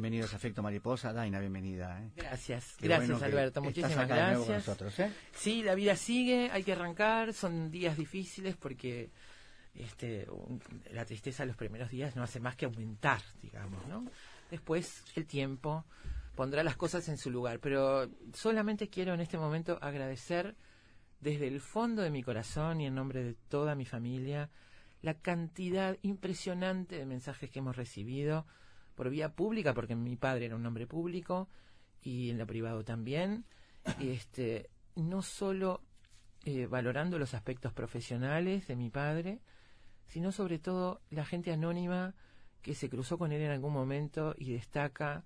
Bienvenidos a Efecto Mariposa. Daina, bienvenida. ¿eh? Gracias, gracias Alberto, muchísimas gracias. ¿eh? Sí, la vida sigue, hay que arrancar, son días difíciles porque este, la tristeza de los primeros días no hace más que aumentar, digamos, ¿no? Después el tiempo pondrá las cosas en su lugar, pero solamente quiero en este momento agradecer desde el fondo de mi corazón y en nombre de toda mi familia la cantidad impresionante de mensajes que hemos recibido por vía pública, porque mi padre era un hombre público y en lo privado también, este, no solo eh, valorando los aspectos profesionales de mi padre, sino sobre todo la gente anónima que se cruzó con él en algún momento y destaca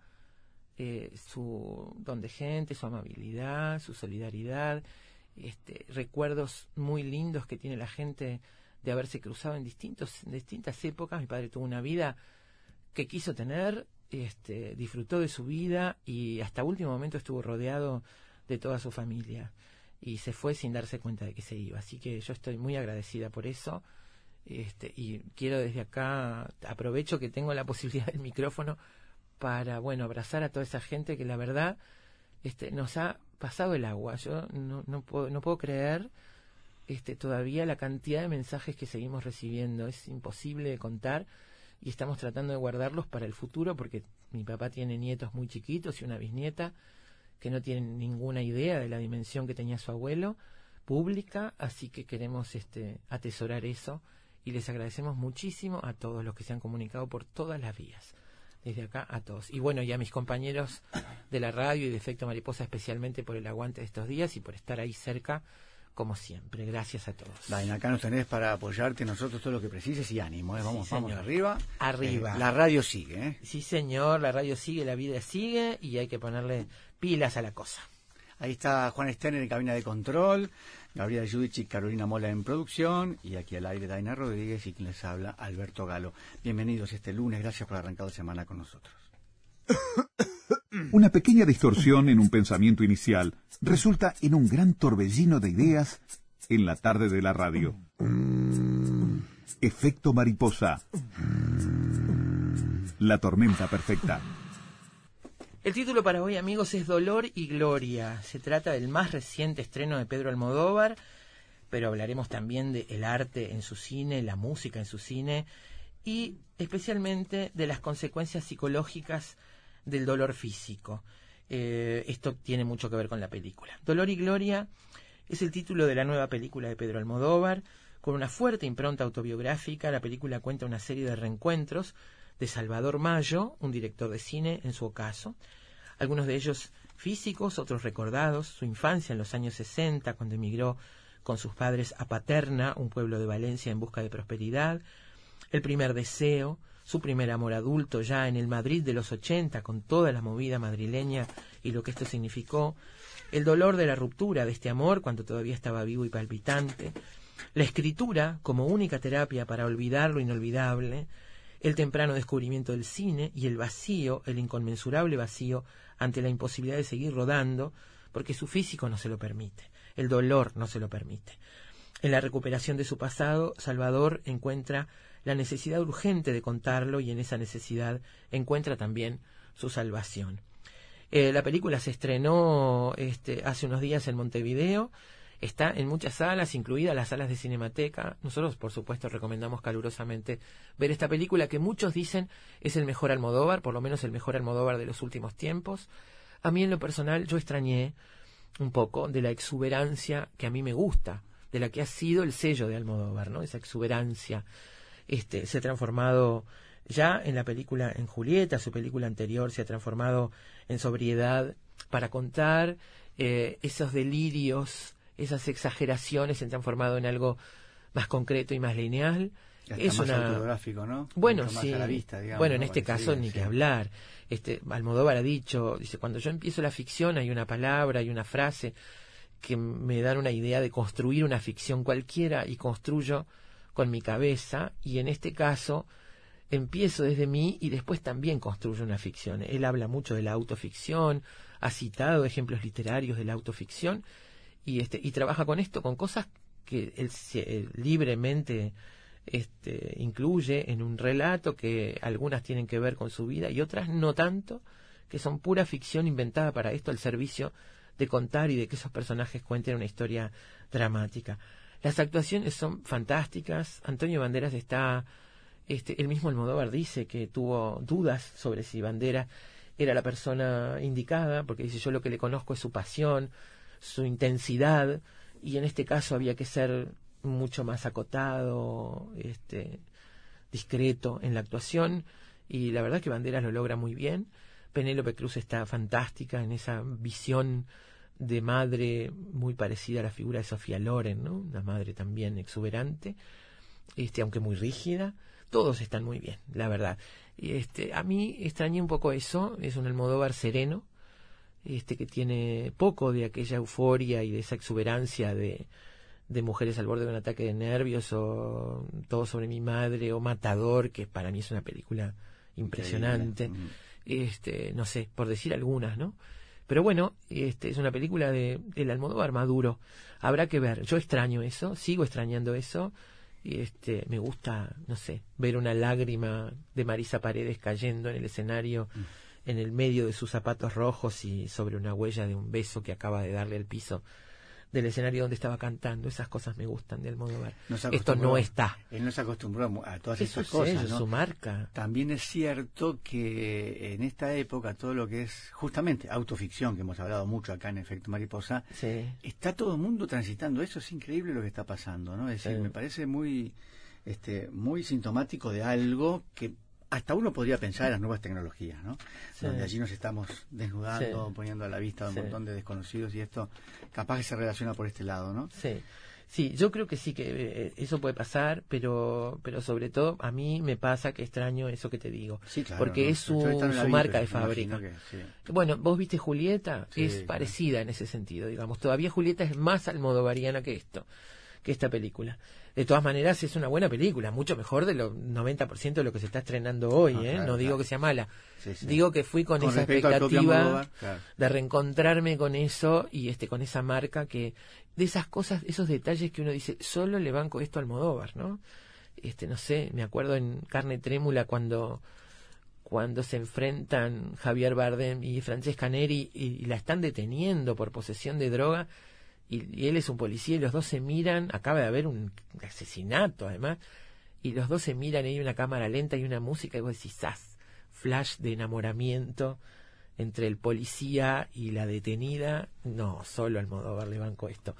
eh, su don de gente, su amabilidad, su solidaridad, este, recuerdos muy lindos que tiene la gente de haberse cruzado en distintos, en distintas épocas. Mi padre tuvo una vida que quiso tener, este, disfrutó de su vida y hasta último momento estuvo rodeado de toda su familia y se fue sin darse cuenta de que se iba. Así que yo estoy muy agradecida por eso. Este, y quiero desde acá, aprovecho que tengo la posibilidad del micrófono para, bueno, abrazar a toda esa gente que la verdad este, nos ha pasado el agua. Yo no, no, puedo, no puedo creer este, todavía la cantidad de mensajes que seguimos recibiendo. Es imposible de contar y estamos tratando de guardarlos para el futuro porque mi papá tiene nietos muy chiquitos y una bisnieta que no tienen ninguna idea de la dimensión que tenía su abuelo pública, así que queremos este atesorar eso y les agradecemos muchísimo a todos los que se han comunicado por todas las vías. Desde acá a todos. Y bueno, y a mis compañeros de la radio y de Efecto Mariposa especialmente por el aguante de estos días y por estar ahí cerca como siempre. Gracias a todos. Dain, acá nos tenés para apoyarte nosotros todo lo que precises y ánimo. ¿eh? Vamos, vamos arriba. Arriba. Eh, la radio sigue. ¿eh? Sí, señor, la radio sigue, la vida sigue y hay que ponerle pilas a la cosa. Ahí está Juan Sterner en cabina de control, Gabriela Judici y Carolina Mola en producción, y aquí al aire Daina Rodríguez y quien les habla, Alberto Galo. Bienvenidos este lunes, gracias por arrancar la semana con nosotros. Una pequeña distorsión en un pensamiento inicial resulta en un gran torbellino de ideas en la tarde de la radio. Efecto mariposa. La tormenta perfecta. El título para hoy, amigos, es Dolor y Gloria. Se trata del más reciente estreno de Pedro Almodóvar, pero hablaremos también del el arte en su cine, la música en su cine y especialmente de las consecuencias psicológicas del dolor físico. Eh, esto tiene mucho que ver con la película. Dolor y Gloria es el título de la nueva película de Pedro Almodóvar. Con una fuerte impronta autobiográfica, la película cuenta una serie de reencuentros de Salvador Mayo, un director de cine en su ocaso. Algunos de ellos físicos, otros recordados, su infancia en los años 60, cuando emigró con sus padres a Paterna, un pueblo de Valencia en busca de prosperidad, el primer deseo, su primer amor adulto ya en el Madrid de los 80, con toda la movida madrileña y lo que esto significó, el dolor de la ruptura de este amor cuando todavía estaba vivo y palpitante, la escritura como única terapia para olvidar lo inolvidable, el temprano descubrimiento del cine y el vacío, el inconmensurable vacío ante la imposibilidad de seguir rodando, porque su físico no se lo permite, el dolor no se lo permite. En la recuperación de su pasado, Salvador encuentra la necesidad urgente de contarlo y en esa necesidad encuentra también su salvación. Eh, la película se estrenó este, hace unos días en Montevideo, está en muchas salas, incluidas las salas de Cinemateca. Nosotros, por supuesto, recomendamos calurosamente ver esta película que muchos dicen es el mejor Almodóvar, por lo menos el mejor Almodóvar de los últimos tiempos. A mí en lo personal yo extrañé un poco de la exuberancia que a mí me gusta, de la que ha sido el sello de Almodóvar, ¿no? Esa exuberancia. Este, se ha transformado ya en la película en Julieta, su película anterior se ha transformado en sobriedad para contar eh, esos delirios, esas exageraciones se han transformado en algo más concreto y más lineal. es más autográfico, ¿no? Bueno, sí. bueno, en este caso ni que hablar. Este Almodóvar ha dicho, dice, cuando yo empiezo la ficción hay una palabra, hay una frase que me dan una idea de construir una ficción cualquiera y construyo con mi cabeza y en este caso empiezo desde mí y después también construyo una ficción. Él habla mucho de la autoficción, ha citado ejemplos literarios de la autoficción y este y trabaja con esto con cosas que él, libremente este, incluye en un relato que algunas tienen que ver con su vida y otras no tanto, que son pura ficción inventada para esto al servicio de contar y de que esos personajes cuenten una historia dramática. Las actuaciones son fantásticas. Antonio Banderas está, este, el mismo Almodóvar dice que tuvo dudas sobre si Banderas era la persona indicada, porque dice yo lo que le conozco es su pasión, su intensidad, y en este caso había que ser mucho más acotado, este, discreto en la actuación, y la verdad que Banderas lo logra muy bien. Penélope Cruz está fantástica en esa visión de madre muy parecida a la figura de Sofía Loren, ¿no? Una madre también exuberante, este, aunque muy rígida. Todos están muy bien, la verdad. Este, a mí extrañé un poco eso, es un Almodóvar sereno, este que tiene poco de aquella euforia y de esa exuberancia de, de mujeres al borde de un ataque de nervios o todo sobre mi madre o Matador, que para mí es una película impresionante. Este, no sé, por decir algunas, ¿no? Pero bueno, este es una película de el Almodóvar Maduro. Habrá que ver. Yo extraño eso, sigo extrañando eso. Y este, me gusta, no sé, ver una lágrima de Marisa Paredes cayendo en el escenario mm. en el medio de sus zapatos rojos y sobre una huella de un beso que acaba de darle al piso del escenario donde estaba cantando. Esas cosas me gustan del modo ver. Esto no está. Él no se acostumbró a todas esas cosas. Es su marca. También es cierto que en esta época todo lo que es justamente autoficción, que hemos hablado mucho acá en Efecto Mariposa, está todo el mundo transitando eso. Es increíble lo que está pasando, ¿no? Es decir, me parece muy, este, muy sintomático de algo que hasta uno podría pensar en las nuevas tecnologías, ¿no? Donde allí nos estamos desnudando, poniendo a la vista un montón de desconocidos y esto capaz que se relaciona por este lado, ¿no? Sí. Sí, yo creo que sí que eh, eso puede pasar, pero pero sobre todo a mí me pasa que extraño eso que te digo, sí, claro, porque es su, marca de fábrica. Bueno, vos viste Julieta, es parecida en ese sentido, digamos. Todavía Julieta es más almodovariana que esto, que esta película de todas maneras es una buena película, mucho mejor de lo 90% de lo que se está estrenando hoy, ¿eh? no digo que sea mala. Digo que fui con, esa expectativa de reencontrarme con eso y este con esa marca que de esas cosas, esos detalles que uno dice, solo le banco esto al Modóvar, ¿no? Este, no sé, me acuerdo en Carne Trémula cuando cuando se enfrentan Javier Bardem y Francesca Neri y la están deteniendo por posesión de droga y, él es un policía y los dos se miran, acaba de haber un asesinato además, y los dos se miran y hay una cámara lenta y una música y vos decís, ¡zas! Flash de enamoramiento entre el policía y la detenida. No, solo Almodóvar le banco esto.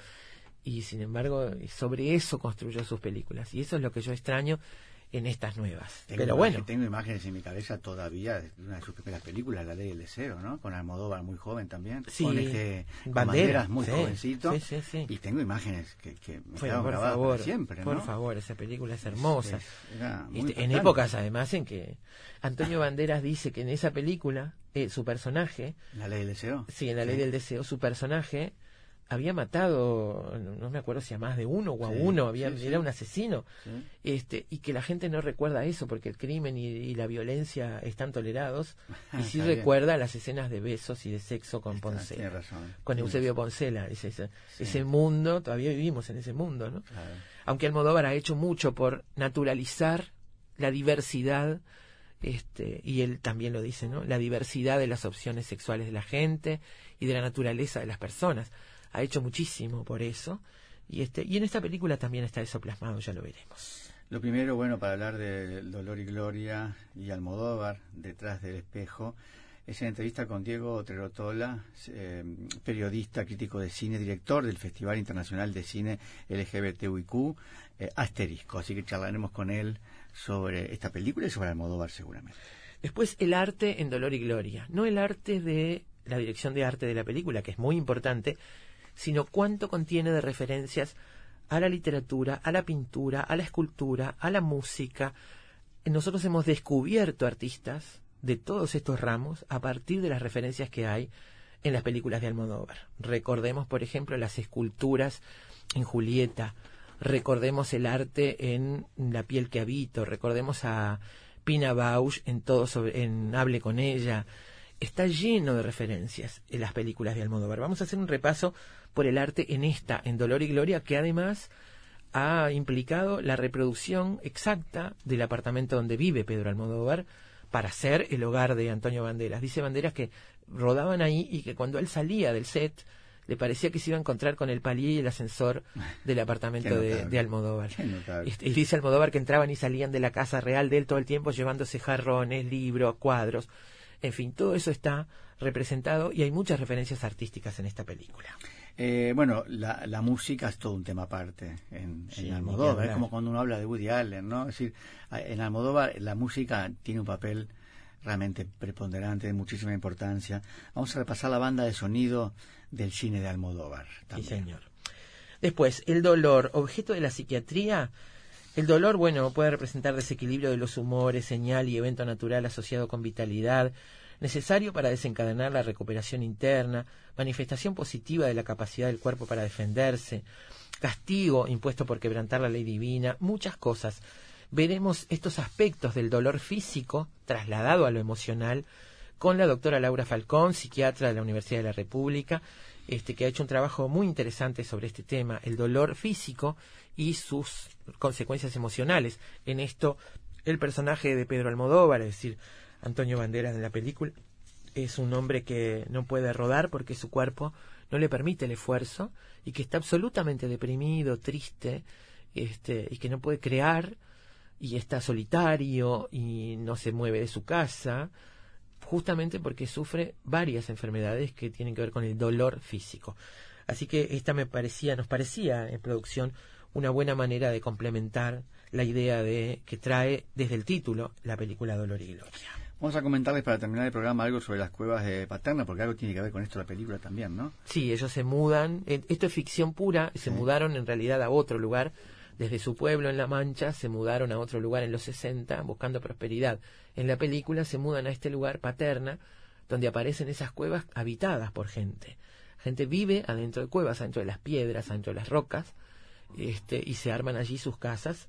Y sin embargo, sobre eso construyó sus películas. Y eso es lo que yo extraño en estas nuevas. Tengo Pero bueno, Tengo imágenes en mi cabeza todavía de una de sus primeras películas, La Ley del Deseo, ¿no? Con Almodóvar muy joven también. Sí, Con este Banderas, Banderas muy sí, jovencito. sí, sí, sí. Y tengo imágenes que, que me quedaron por grabadas favor, siempre, ¿no? por favor, esa película es hermosa. Es- era muy Este, en épocas además en que Antonio Banderas dice que en esa película eh, su personaje, La Ley del Deseo. sí, en la ley del deseo, su personaje había matado, no, me acuerdo si a más de uno o a Sí, uno, había, sí, sí. era un asesino, este, y que la gente no recuerda eso porque el crimen y, y la violencia están tolerados, y sí Está bien. recuerda las escenas de besos y de sexo con Ah, Poncela, tiene razón. con Eusebio. Poncela, ese, ese, ese mundo, todavía vivimos en ese mundo, ¿no? Claro. aunque Almodóvar ha hecho mucho por naturalizar la diversidad, este, y él también lo dice, ¿no? La diversidad de las opciones sexuales de la gente y de la naturaleza de las personas. Ha hecho muchísimo por eso. Y, este, y en esta película también está eso plasmado, ya lo veremos. Lo primero, bueno, para hablar de Dolor y Gloria y Almodóvar, detrás del espejo, es en entrevista con Diego Trerotola, eh, periodista, crítico de cine, director del Festival Internacional de Cine LGBTIQ, eh, Asterisco. Así que charlaremos con él sobre esta película y sobre Almodóvar seguramente. Después el arte en Dolor y Gloria. No el arte de la dirección de arte de la película, que es muy importante, sino cuánto contiene de referencias a la literatura, a la pintura, a la escultura, a la música. Nosotros hemos descubierto artistas de todos estos ramos a partir de las referencias que hay en las películas de Almodóvar. Recordemos, por ejemplo, las esculturas en Julieta, recordemos el arte en La piel que habito, recordemos a Pina Bausch en todo sobre, en Hable con ella. Está lleno de referencias en las películas de Almodóvar. Vamos a hacer un repaso por el arte en esta, en Dolor y Gloria, que además ha implicado la reproducción exacta del apartamento donde vive Pedro Almodóvar para ser el hogar de Antonio Banderas. Dice Banderas que rodaban ahí y que cuando él salía del set le parecía que se iba a encontrar con el palier y el ascensor del apartamento de, Almodóvar. Y dice Almodóvar que entraban y salían de la casa real de él todo el tiempo llevándose jarrones, libros, cuadros. En fin, todo eso está representado y hay muchas referencias artísticas en esta película. Eh, bueno, la, la música es todo un tema aparte en, Sí, en Almodóvar. Es como cuando uno habla de Woody Allen, ¿no? Es decir, en Almodóvar la música tiene un papel realmente preponderante, de muchísima importancia. Vamos a repasar la banda de sonido del cine de Almodóvar. Sí, También. señor. Después, el dolor, objeto de la psiquiatría. El dolor, bueno, puede representar desequilibrio de los humores, señal y evento natural asociado con vitalidad, necesario para desencadenar la recuperación interna, manifestación positiva de la capacidad del cuerpo para defenderse, castigo impuesto por quebrantar la ley divina, muchas cosas. Veremos estos aspectos del dolor físico trasladado a lo emocional con la doctora Laura Falcón, psiquiatra de la Universidad de la República, este, que ha hecho un trabajo muy interesante sobre este tema, el dolor físico y sus consecuencias emocionales. En esto, el personaje de Pedro Almodóvar, es decir, Antonio Banderas en la película, es un hombre que no puede rodar porque su cuerpo no le permite el esfuerzo y que está absolutamente deprimido, triste, este, y que no puede crear y está solitario y no se mueve de su casa, justamente porque sufre varias enfermedades que tienen que ver con el dolor físico. Así que esta me parecía, nos parecía en producción una buena manera de complementar la idea de que trae desde el título la película Dolor y Gloria. Vamos a comentarles para terminar el programa algo sobre las cuevas de Paterna, porque algo tiene que ver con esto la película también, ¿no? Sí, ellos se mudan, esto es ficción pura, se Sí. mudaron en realidad a otro lugar, desde su pueblo en La Mancha, se mudaron a otro lugar en los 60 buscando prosperidad. En la película se mudan a este lugar, Paterna, donde aparecen esas cuevas habitadas por gente. Gente vive adentro de cuevas, adentro de las piedras, adentro de las rocas, este, y se arman allí sus casas.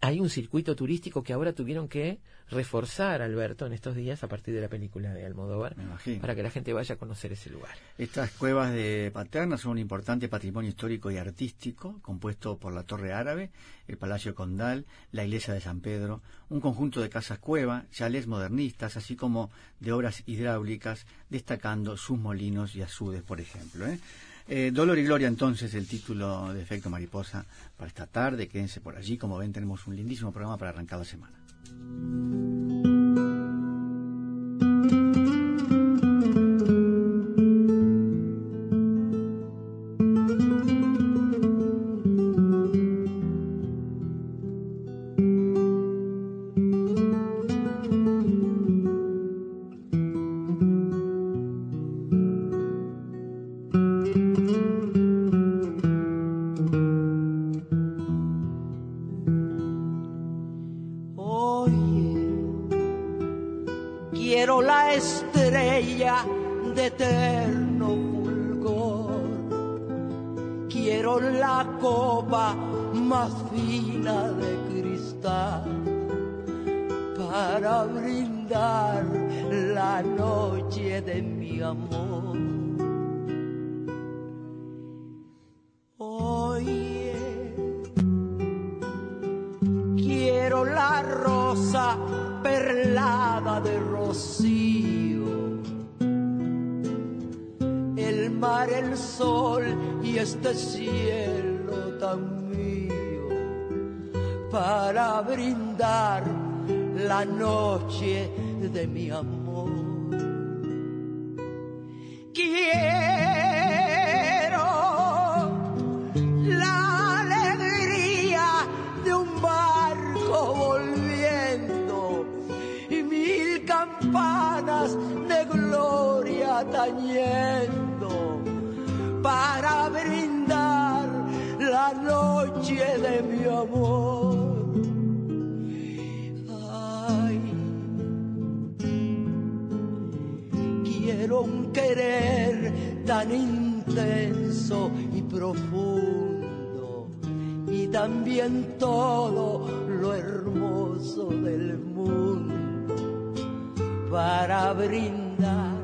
Hay un circuito turístico que ahora tuvieron que reforzar, Alberto, en estos días a partir de la película de Almodóvar, para que la gente vaya a conocer ese lugar. Estas cuevas de Paterna son un importante patrimonio histórico y artístico, compuesto por la Torre Árabe, el Palacio Condal, la Iglesia de San Pedro, un conjunto de casas cueva, chalés modernistas, así como de obras hidráulicas, destacando sus molinos y azudes, por ejemplo. ¿eh? Eh, Dolor y Gloria, entonces, el título de Efecto Mariposa para esta tarde. Quédense por allí. Como ven, tenemos un lindísimo programa para arrancar la semana. Cielo tan mío para brindar la noche de mi amor. Tan intenso y profundo y también todo lo hermoso del mundo para brindar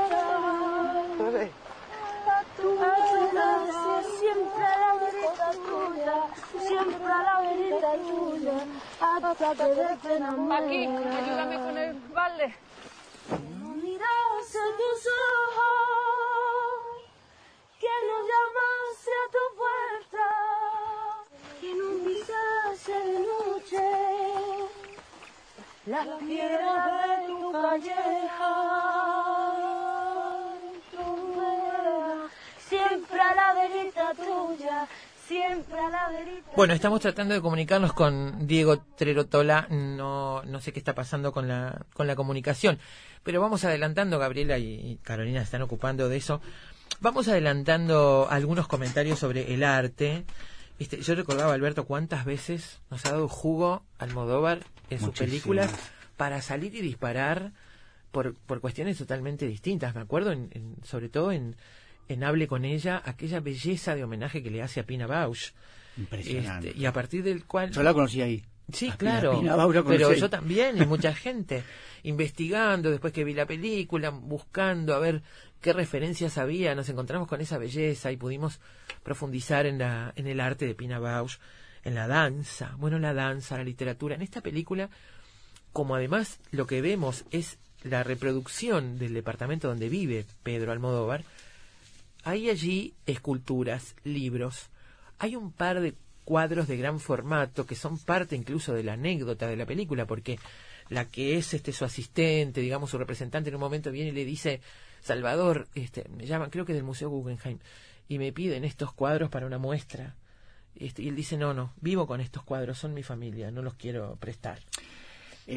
Siempre a la verita tuya, siempre a la verita tuya, hasta que de pena Aquí, ayúdame con el balde. No miras a tus ojos, que no llamase a tu puerta, que no pisase de noche las piedras de tu calleja. Verita tuya, siempre a la verita Bueno, estamos tratando de comunicarnos con Diego Trerotola. No, no sé qué está pasando con la, con la comunicación, pero vamos adelantando. Gabriela y, Carolina se están ocupando de eso. Vamos adelantando algunos comentarios sobre el arte. Viste, yo recordaba, Alberto, cuántas veces nos ha dado jugo Almodóvar en sus Muchísimas. películas para salir y disparar por, por cuestiones totalmente distintas. Me acuerdo, en, en- sobre todo en, en Hable con ella, aquella belleza de homenaje que le hace a Pina Bausch. Impresionante. Este, y a partir del cual... Yo la conocí ahí. Sí, A Pina- claro. Pina Bausch pero yo también, y mucha gente, investigando después que vi la película, buscando a ver qué referencias había, nos encontramos con esa belleza y pudimos profundizar en, la, en el arte de Pina Bausch. en la danza, bueno, la danza, la literatura. En esta película, como además lo que vemos es la reproducción del departamento donde vive Pedro Almodóvar, hay allí esculturas, libros, hay un par de cuadros de gran formato que son parte incluso de la anécdota de la película, porque la que es este su asistente, digamos su representante en un momento viene y le dice, Salvador, este, me llaman, creo que del Museo Guggenheim, y me piden estos cuadros para una muestra. Este, y él dice, no, no, vivo con estos cuadros, son mi familia, no los quiero prestar.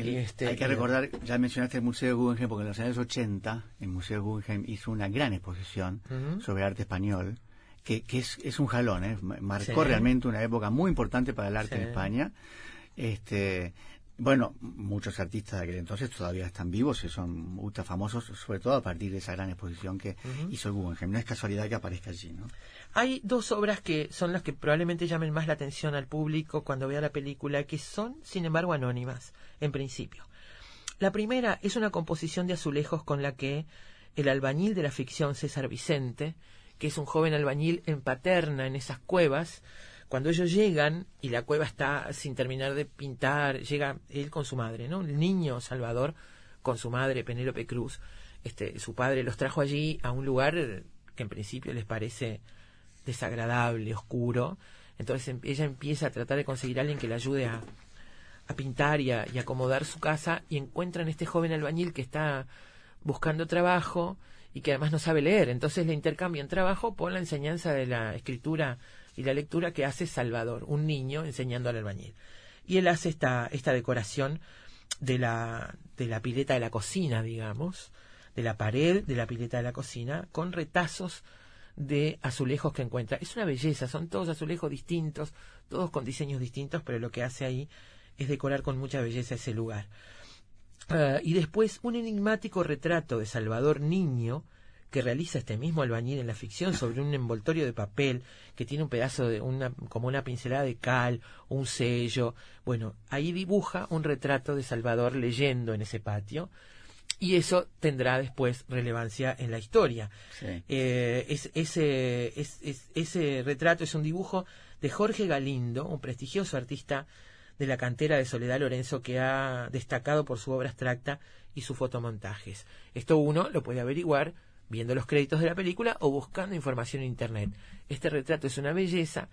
El- este, hay que recordar, ya mencionaste el Museo Guggenheim, porque en los años 80 el Museo Guggenheim hizo una gran exposición sobre arte español, que, que es, es un jalón, ¿eh? Ma- marcó Sí. realmente una época muy importante para el arte Sí. en España. Este, bueno, muchos artistas de aquel entonces todavía están vivos y son ultra famosos, sobre todo a partir de esa gran exposición que hizo el Guggenheim. No es casualidad que aparezca allí, ¿no? Hay dos obras que son las que probablemente llamen más la atención al público cuando vea la película, que son, sin embargo, anónimas, en principio. La primera es una composición de azulejos con la que el albañil de la ficción César Vicente, que es un joven albañil en Paterna, en esas cuevas, cuando ellos llegan y la cueva está sin terminar de pintar, llega él con su madre, ¿no? El niño Salvador con su madre Penélope Cruz. Este, su padre los trajo allí a un lugar que en principio les parece desagradable, oscuro. Entonces em- ella empieza a tratar de conseguir a alguien que le ayude a, a pintar y a, y acomodar su casa y encuentran este joven albañil que está buscando trabajo y que además no sabe leer. Entonces le intercambian trabajo por la enseñanza de la escritura y la lectura que hace Salvador, un niño enseñando al albañil. Y él hace esta, esta decoración de la, de la pileta de la cocina, digamos, de la pared de la pileta de la cocina, con retazos de azulejos que encuentra. Es una belleza, son todos azulejos distintos, todos con diseños distintos, pero lo que hace ahí es decorar con mucha belleza ese lugar. Ah, y después un enigmático retrato de Salvador Niño que realiza este mismo albañil en la ficción sobre un envoltorio de papel que tiene un pedazo de una como una pincelada de cal, un sello. Bueno, ahí dibuja un retrato de Salvador leyendo en ese patio y eso tendrá después relevancia en la historia. Sí. Eh, es- ese, es- es- ese retrato es un dibujo de Jorge Galindo, un prestigioso artista de la cantera de Soledad Lorenzo que ha destacado por su obra abstracta y sus fotomontajes. Esto uno lo puede averiguar viendo los créditos de la película o buscando información en Internet. Este retrato es una belleza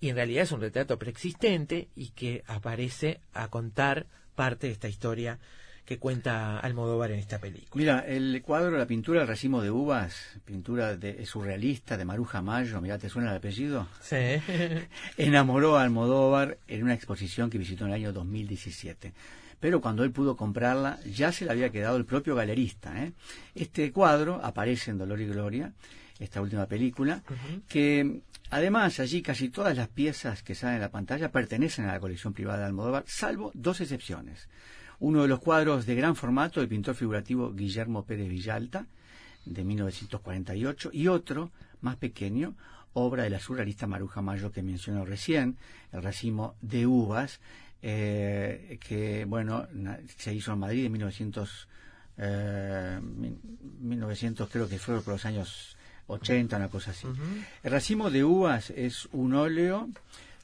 y en realidad es un retrato preexistente y que aparece a contar parte de esta historia que cuenta Almodóvar en esta película. Mira, el cuadro, la pintura del racimo de uvas, pintura de, surrealista de Maruja Mayo, mira, ¿te suena el apellido? Sí. Enamoró a Almodóvar en una exposición que visitó en el año 2017. Pero cuando él pudo comprarla, ya se le había quedado el propio galerista. ¿eh? Este cuadro aparece en Dolor y Gloria, esta última película, que además allí casi todas las piezas que salen en la pantalla pertenecen a la colección privada de Almodóvar, salvo dos excepciones. Uno de los cuadros de gran formato del pintor figurativo Guillermo Pérez Villalta, de 1948, y otro, más pequeño, obra de la surrealista Maruja Mayo que mencionó recién, el racimo de uvas, eh, que bueno se hizo en Madrid en 1900, eh, mil- 1900 creo que fue por los años 80, una cosa así. El racimo de uvas es un óleo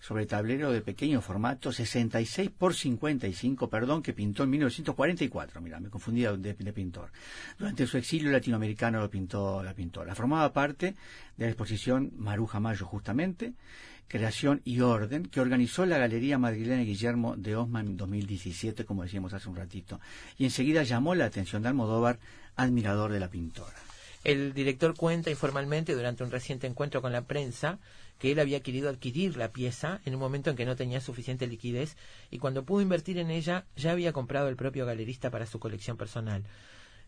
sobre tablero de pequeño formato, 66 por 55, perdón, que pintó en 1944. Mira, me confundía de, de pintor. Durante su exilio latinoamericano lo pintó la pintora. Formaba parte de la exposición Maruja Mayo, justamente, Creación y Orden, que organizó la Galería Madrileña Guillermo de Osma en 2017, como decíamos hace un ratito. Y enseguida llamó la atención de Almodóvar, admirador de la pintora. El director cuenta informalmente durante un reciente encuentro con la prensa que él había querido adquirir la pieza en un momento en que no tenía suficiente liquidez y cuando pudo invertir en ella ya había comprado el propio galerista para su colección personal.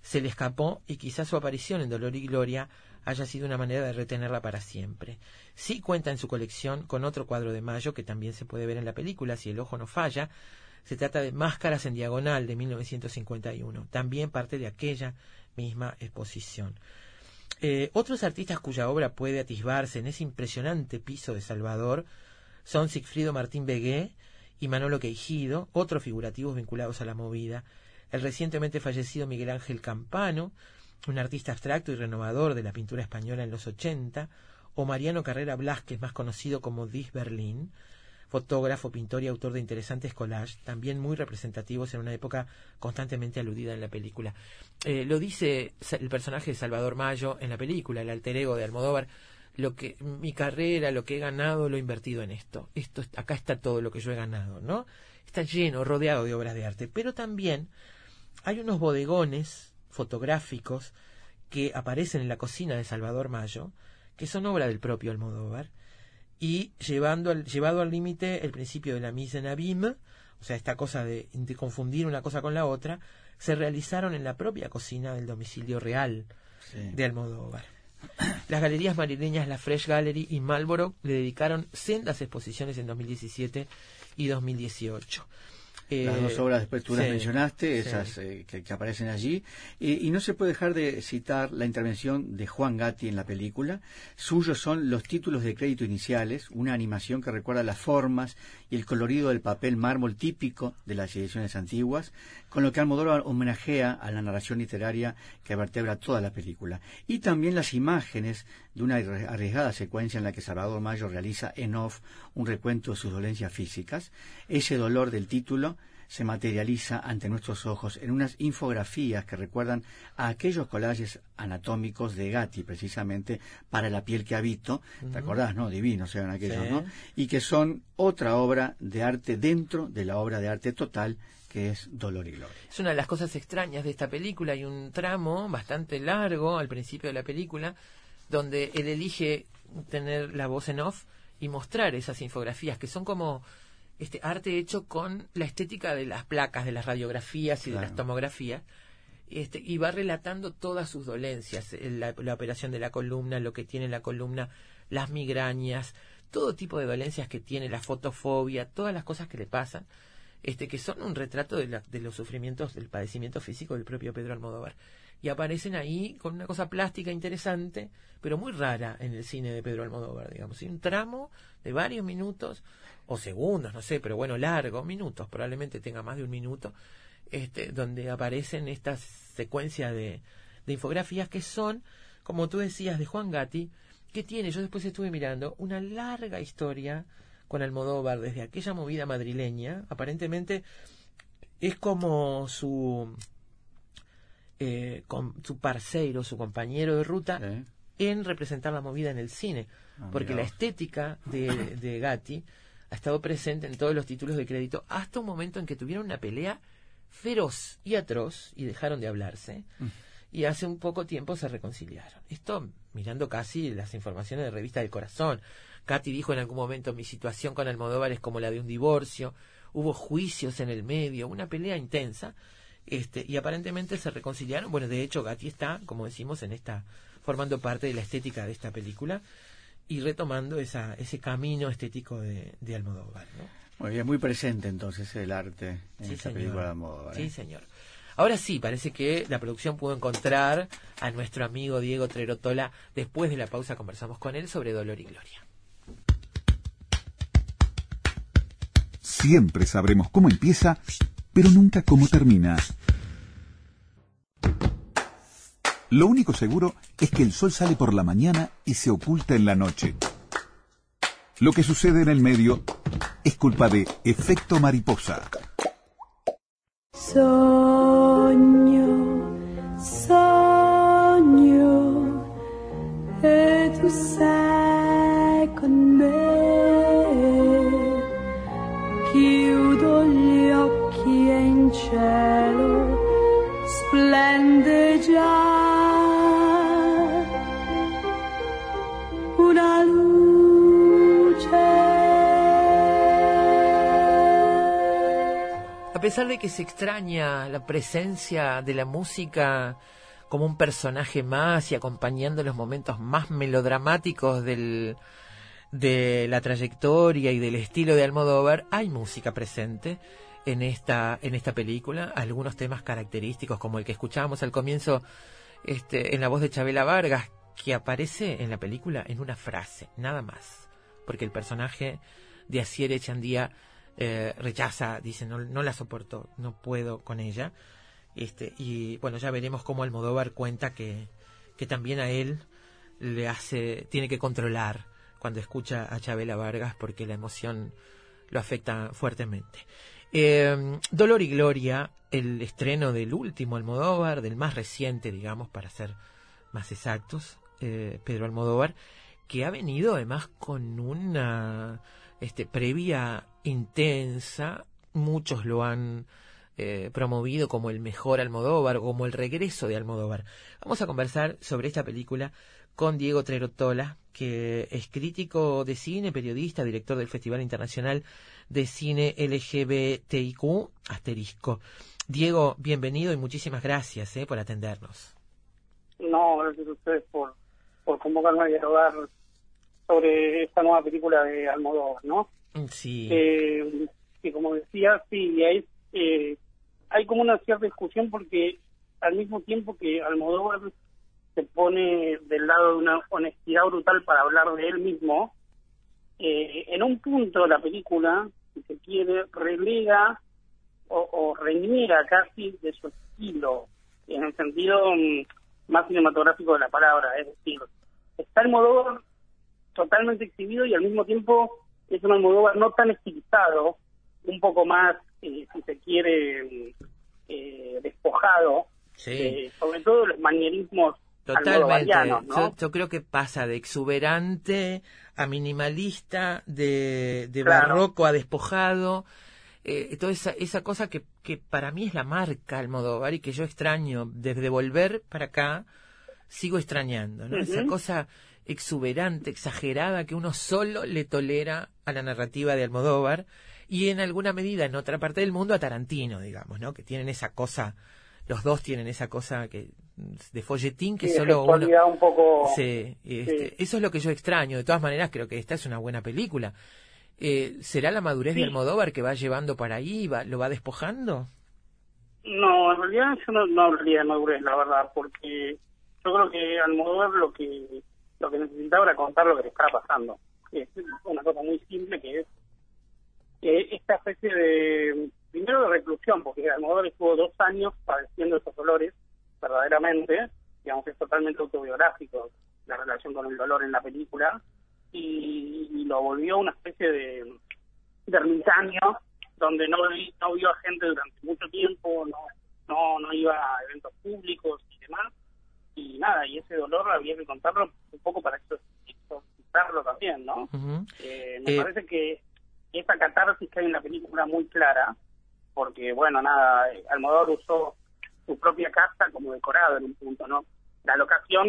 Se le escapó y quizás su aparición en Dolor y Gloria haya sido una manera de retenerla para siempre. Sí cuenta en su colección con otro cuadro de Mayo que también se puede ver en la película si el ojo no falla. Se trata de Máscaras en Diagonal de 1951, también parte de aquella misma exposición. Eh, otros artistas cuya obra puede atisbarse en ese impresionante piso de Salvador son Sigfrido Martín Begué y Manolo Queijido, otros figurativos vinculados a la movida, el recientemente fallecido Miguel Ángel Campano, un artista abstracto y renovador de la pintura española en los 80, o Mariano Carrera Blasquez, más conocido como Dis Berlín, fotógrafo, pintor y autor de interesantes collages, también muy representativos en una época constantemente aludida en la película. Eh, lo dice el personaje de Salvador Mayo en la película, el alter ego de Almodóvar, lo que mi carrera, lo que he ganado, lo he invertido en esto. Esto acá está todo lo que yo he ganado, ¿no? Está lleno, rodeado de obras de arte, pero también hay unos bodegones fotográficos que aparecen en la cocina de Salvador Mayo, que son obra del propio Almodóvar y llevando al, llevado al límite el principio de la mise en abîme, o sea, esta cosa de, confundir una cosa con la otra, se realizaron en la propia cocina del domicilio real de Almodóvar. Las galerías marileñas La Fresh Gallery y Marlborough le dedicaron sendas exposiciones en 2017 y 2018 las dos obras después tú las mencionaste, esas eh, que, aparecen allí, y no se puede dejar de citar la intervención de Juan Gatti en la película. Suyos son los títulos de crédito iniciales, una animación que recuerda las formas y el colorido del papel mármol típico de las ediciones antiguas, con lo que Almodóvar homenajea a la narración literaria que vertebra toda la película. Y también las imágenes de una arriesgada secuencia en la que Salvador Mayo realiza en off un recuento de sus dolencias físicas. Ese dolor del título se materializa ante nuestros ojos en unas infografías que recuerdan a aquellos collages anatómicos de Gatti, precisamente para la piel que habito. ¿Te acordás, no? Divinos eran aquellos, ¿no? Y que son otra obra de arte dentro de la obra de arte total que es Dolor y Gloria. Es una de las cosas extrañas de esta película. Hay un tramo bastante largo al principio de la película donde él elige tener la voz en off y mostrar esas infografías que son como este arte hecho con la estética de las placas, de las radiografías y de las tomografías. Este, y va relatando todas sus dolencias, la, la, operación de la columna, lo que tiene la columna, las migrañas, todo tipo de dolencias que tiene, la fotofobia, todas las cosas que le pasan, este, que son un retrato de, de los sufrimientos, del padecimiento físico del propio Pedro Almodóvar. Y aparecen ahí con una cosa plástica interesante, pero muy rara en el cine de Pedro Almodóvar, digamos. un tramo de varios minutos o segundos, no sé, pero bueno, largo, minutos, probablemente tenga más de un minuto, este, donde aparecen estas secuencias de, de infografías que son, como tú decías, de Juan Gatti, que tiene, yo después estuve mirando, una larga historia con Almodóvar desde aquella movida madrileña, aparentemente es como su eh, con su parceiro, su compañero de ruta, en representar la movida en el cine, ah, porque la estética de, de Gatti ha estado presente en todos los títulos de crédito hasta un momento en que tuvieron una pelea feroz y atroz y dejaron de hablarse. Mm. Y hace un poco tiempo se reconciliaron. Esto mirando casi las informaciones de Revista del Corazón. Katy dijo en algún momento mi situación con Almodóvar es como la de un divorcio. Hubo juicios en el medio, una pelea intensa. Este, y aparentemente se reconciliaron. Bueno, de hecho, Gatti está, como decimos, en esta, formando parte de la estética de esta película y retomando esa, ese camino estético de, de Almodóvar. Muy bien, muy presente entonces el arte en esta película de Almodóvar. Sí, ¿eh? señor. Ahora sí, parece que la producción pudo encontrar a nuestro amigo Diego Trerotola. Después de la pausa conversamos con él sobre Dolor y Gloria. Siempre sabremos cómo empieza, pero nunca cómo termina. Lo único seguro es que el sol sale por la mañana y se oculta en la noche. Lo que sucede en el medio es culpa de efecto mariposa. Sogno, sogno, e tu A pesar de que se extraña la presencia de la música como un personaje más y acompañando los momentos más melodramáticos de la trayectoria y del estilo de Almodóvar, hay música presente en esta, en esta película, algunos temas característicos como el que escuchábamos al comienzo este, en la voz de Chabela Vargas, que aparece en la película en una frase, nada más, porque el personaje de Asier Echandía eh, rechaza, dice, no, no la soporto, no puedo con ella. Este, y bueno, ya veremos cómo Almodóvar cuenta que, que también a él le hace, tiene que controlar cuando escucha a Chabela Vargas porque la emoción lo afecta fuertemente. Eh, Dolor y Gloria, el estreno del último Almodóvar, del más reciente, digamos, para ser más exactos, eh, Pedro Almodóvar, que ha venido además con una este, previa intensa, muchos lo han eh, promovido como el mejor Almodóvar, como el regreso de Almodóvar. Vamos a conversar sobre esta película con Diego Trerotola, que es crítico de cine, periodista, director del Festival Internacional de Cine LGBTIQ, asterisco. Diego, bienvenido y muchísimas gracias eh, por atendernos. No, gracias a ustedes por, por convocarme a dialogar sobre esta nueva película de Almodóvar, ¿no? Sí. Eh, que como decía, sí, hay, eh, hay como una cierta discusión porque al mismo tiempo que Almodóvar se pone del lado de una honestidad brutal para hablar de él mismo, eh, en un punto la película, si se quiere, relega o, o reniega casi de su estilo, en el sentido mm, más cinematográfico de la palabra, es decir, está Almodóvar totalmente exhibido y al mismo tiempo es un Almodóvar no tan estilizado, un poco más, eh, si se quiere, eh, despojado, Sí. eh, sobre todo los manierismos Totalmente. Yo, yo creo que pasa de exuberante a minimalista, de, de Claro. barroco a despojado. Eh, toda esa, esa cosa que, que para mí es la marca Almodóvar y que yo extraño desde volver para acá, sigo extrañando, ¿no? Esa cosa exuberante, exagerada que uno solo le tolera a la narrativa de Almodóvar y en alguna medida en otra parte del mundo a Tarantino, digamos, ¿no? Que tienen esa cosa, los dos tienen esa cosa que de folletín que Sí, de solo uno un poco... Sí, este, Sí. eso es lo que yo extraño. De todas maneras, creo que esta es una buena película. Eh, ¿Será la madurez de Sí. Almodóvar que va llevando para ahí, va, lo va despojando? No, en realidad yo no, no hablaría de madurez, la verdad, porque yo creo que Almodóvar lo que lo que necesitaba era contar lo que le estaba pasando. Es una cosa muy simple que es que esta especie de, primero de reclusión, porque Almodóvar estuvo dos años padeciendo esos dolores, verdaderamente, digamos, es totalmente autobiográfico la relación con el dolor en la película, y, y lo volvió una especie de, de ermitaño donde no, vi- no vio a gente durante mucho tiempo, no, no, no iba a eventos públicos y demás, y nada, y ese dolor había que contarlo un poco para exor- exorcizarlo también, ¿no? Ujú. Eh, me Eh, parece que esa catarsis que hay en la película muy clara, porque, bueno, nada, Almodóvar usó su propia casa como decorado en un punto, ¿no? La locación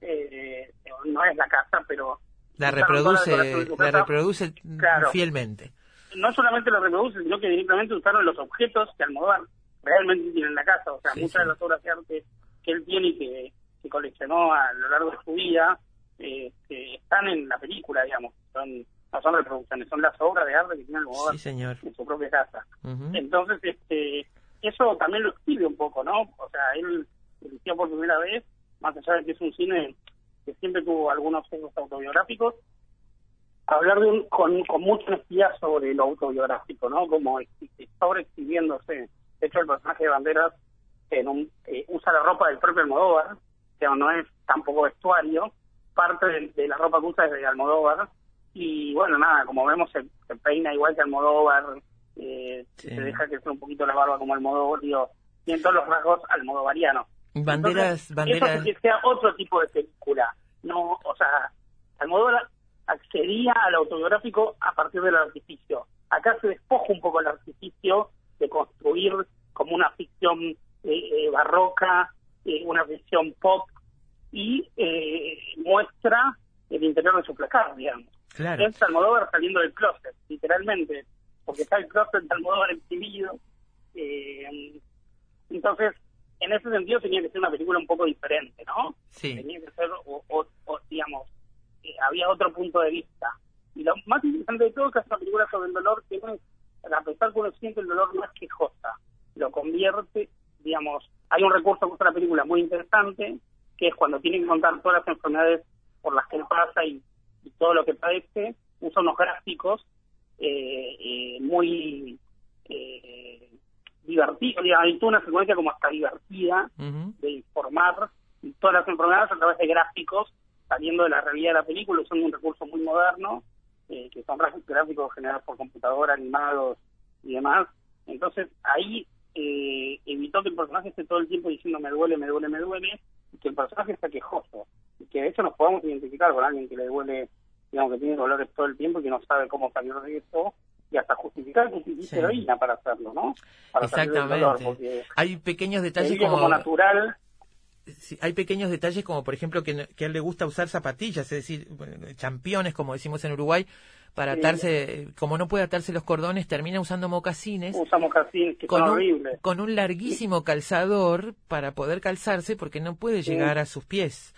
eh, no es la casa, pero La reproduce, la reproduce Claro. fielmente. no solamente lo reproduce, sino que directamente usaron los objetos que Almodóvar realmente tiene en la casa. O sea, Sí, muchas sí. de las obras de arte que él tiene y que, que coleccionó a lo largo de su vida eh, que están en la película, digamos. Son, no son reproducciones, son las obras de arte que tiene Almodóvar Sí, señor. en su propia casa. Entonces, este, eso también lo exhibe un poco, ¿no? O sea, él decía por primera vez, más allá de que es un cine que siempre tuvo algunos sesgos autobiográficos, hablar de un, con, con mucha sobre lo autobiográfico, ¿no? Como sobre exhibiéndose. De hecho, el personaje de Banderas en un, eh, usa la ropa del propio Almodóvar, que no es tampoco vestuario, parte de, de la ropa que usa es de Almodóvar, y bueno, nada, como vemos se peina igual que Almodóvar, eh, Sí. se deja crecer un poquito la barba como Almodóvar, digo, tiene todos los rasgos almodovarianos. Banderas, Entonces, banderas. Eso que sea otro tipo de película. No, o sea, Almodóvar accedía al autobiográfico a partir del artificio. Acá se despoja un poco el artificio de construir como una ficción eh, eh, barroca, eh, una ficción pop, y eh, muestra el interior de su placar, digamos. Claro. Es Almodóvar saliendo del closet, literalmente, porque está el closet de Almodóvar exhibido. Eh, entonces, en ese sentido tenía que ser una película un poco diferente, ¿no? Sí. Tenía que ser, o, o- o, digamos, eh, había otro punto de vista. Y lo más interesante de todo es que es una película sobre el dolor que no es, a pesar que uno siente el dolor, es quejosa. Lo convierte, digamos, hay un recurso que usa la película muy interesante, que es cuando tiene que contar todas las enfermedades por las que él pasa y, y todo lo que padece, usa unos gráficos eh, eh, muy eh, divertidos, digamos, toda una secuencia como hasta divertida de informar todas las enfermedades a través de gráficos saliendo de la realidad de la película usando un recurso muy moderno eh, que son gráficos generados por computadora, animados y demás. Entonces ahí eh, evitó que el personaje esté todo el tiempo diciendo me duele, me duele, me duele, y que el personaje está quejoso. Y que de hecho nos podamos identificar con alguien que le duele, digamos, que tiene dolores todo el tiempo y que no sabe cómo salir de eso, y hasta justificar que utilice Sí. heroína para hacerlo, ¿no? Para dolor, Exactamente. Hay pequeños detalles como, como natural sí, hay pequeños detalles como por ejemplo que, que a él le gusta usar zapatillas, es decir, championes como decimos en Uruguay, para Sí. atarse, como no puede atarse los cordones, termina usando mocasines usamos casi que con son un, horribles. con un larguísimo calzador para poder calzarse porque no puede Sí. llegar a sus pies.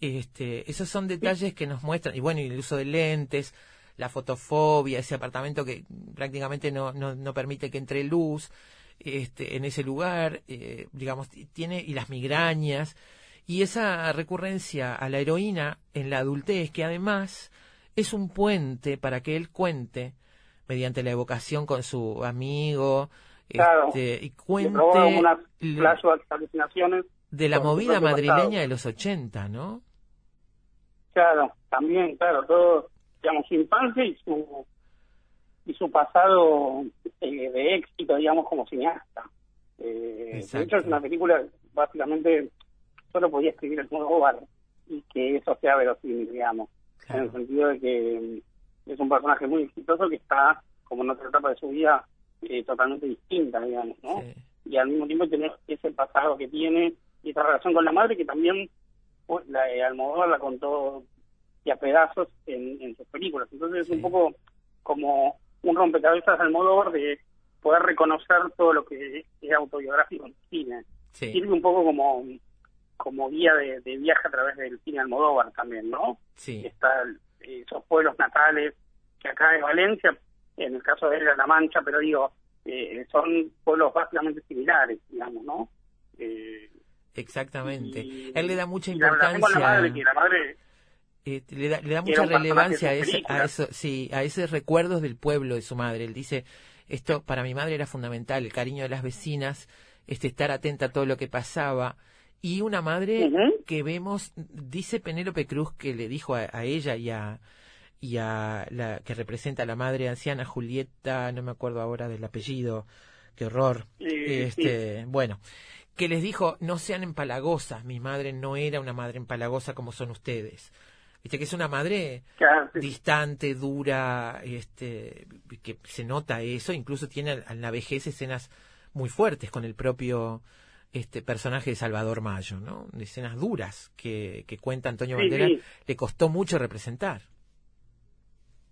Este, esos son detalles que nos muestran, y bueno, y el uso de lentes, la fotofobia, ese apartamento que prácticamente no, no, no permite que entre luz este, en ese lugar, eh, digamos, tiene, y las migrañas, y esa recurrencia a la heroína en la adultez, que además es un puente para que él cuente, mediante la evocación con su amigo, Claro. este, y cuente provoca unas le- flash alucinaciones. de la movida madrileña pasado. de los 80, ¿no? Claro, también, claro, todo, digamos, su infancia y su y su pasado eh, de éxito, digamos, como cineasta. Eh, de hecho, es una película, básicamente, solo podía escribir el modo bar y que eso sea verosímil, digamos, en el sentido de que mm, es un personaje muy exitoso que está, como en otra etapa de su vida, eh, totalmente distinta, digamos, ¿no? Sí. y al mismo tiempo tener ese pasado que tiene y esa relación con la madre que también la, eh, Almodóvar la contó y a pedazos en, en sus películas. Entonces Sí. es un poco como un rompecabezas Almodóvar de poder reconocer todo lo que es autobiográfico en cine. Sí, Sirve un poco como como guía de, de viaje a través del cine Almodóvar también, ¿no? sí, Están esos pueblos natales que acá de Valencia, en el caso de él era La Mancha, pero digo, eh, son pueblos básicamente similares, digamos, ¿no? Eh, exactamente. y- Él le da mucha y la la importancia. madre, que la madre eh, le da, le da mucha relevancia a, ese, a eso, sí, a esos recuerdos del pueblo de su madre. Él dice, esto para mi madre era fundamental, el cariño de las vecinas, este estar atenta a todo lo que pasaba. Y una madre que vemos, dice Penélope Cruz que le dijo a, a ella y a, y a la que representa a la madre anciana Julieta, no me acuerdo ahora del apellido, qué horror. Este, bueno, que les dijo, no sean empalagosas, mi madre no era una madre empalagosa como son ustedes. Viste que es una madre distante, dura, este, que se nota eso, incluso tiene en la vejez escenas muy fuertes con el propio este personaje de Salvador Mayo, ¿no? Escenas duras que, que cuenta Antonio Sí, Bandera, sí. le costó mucho representar.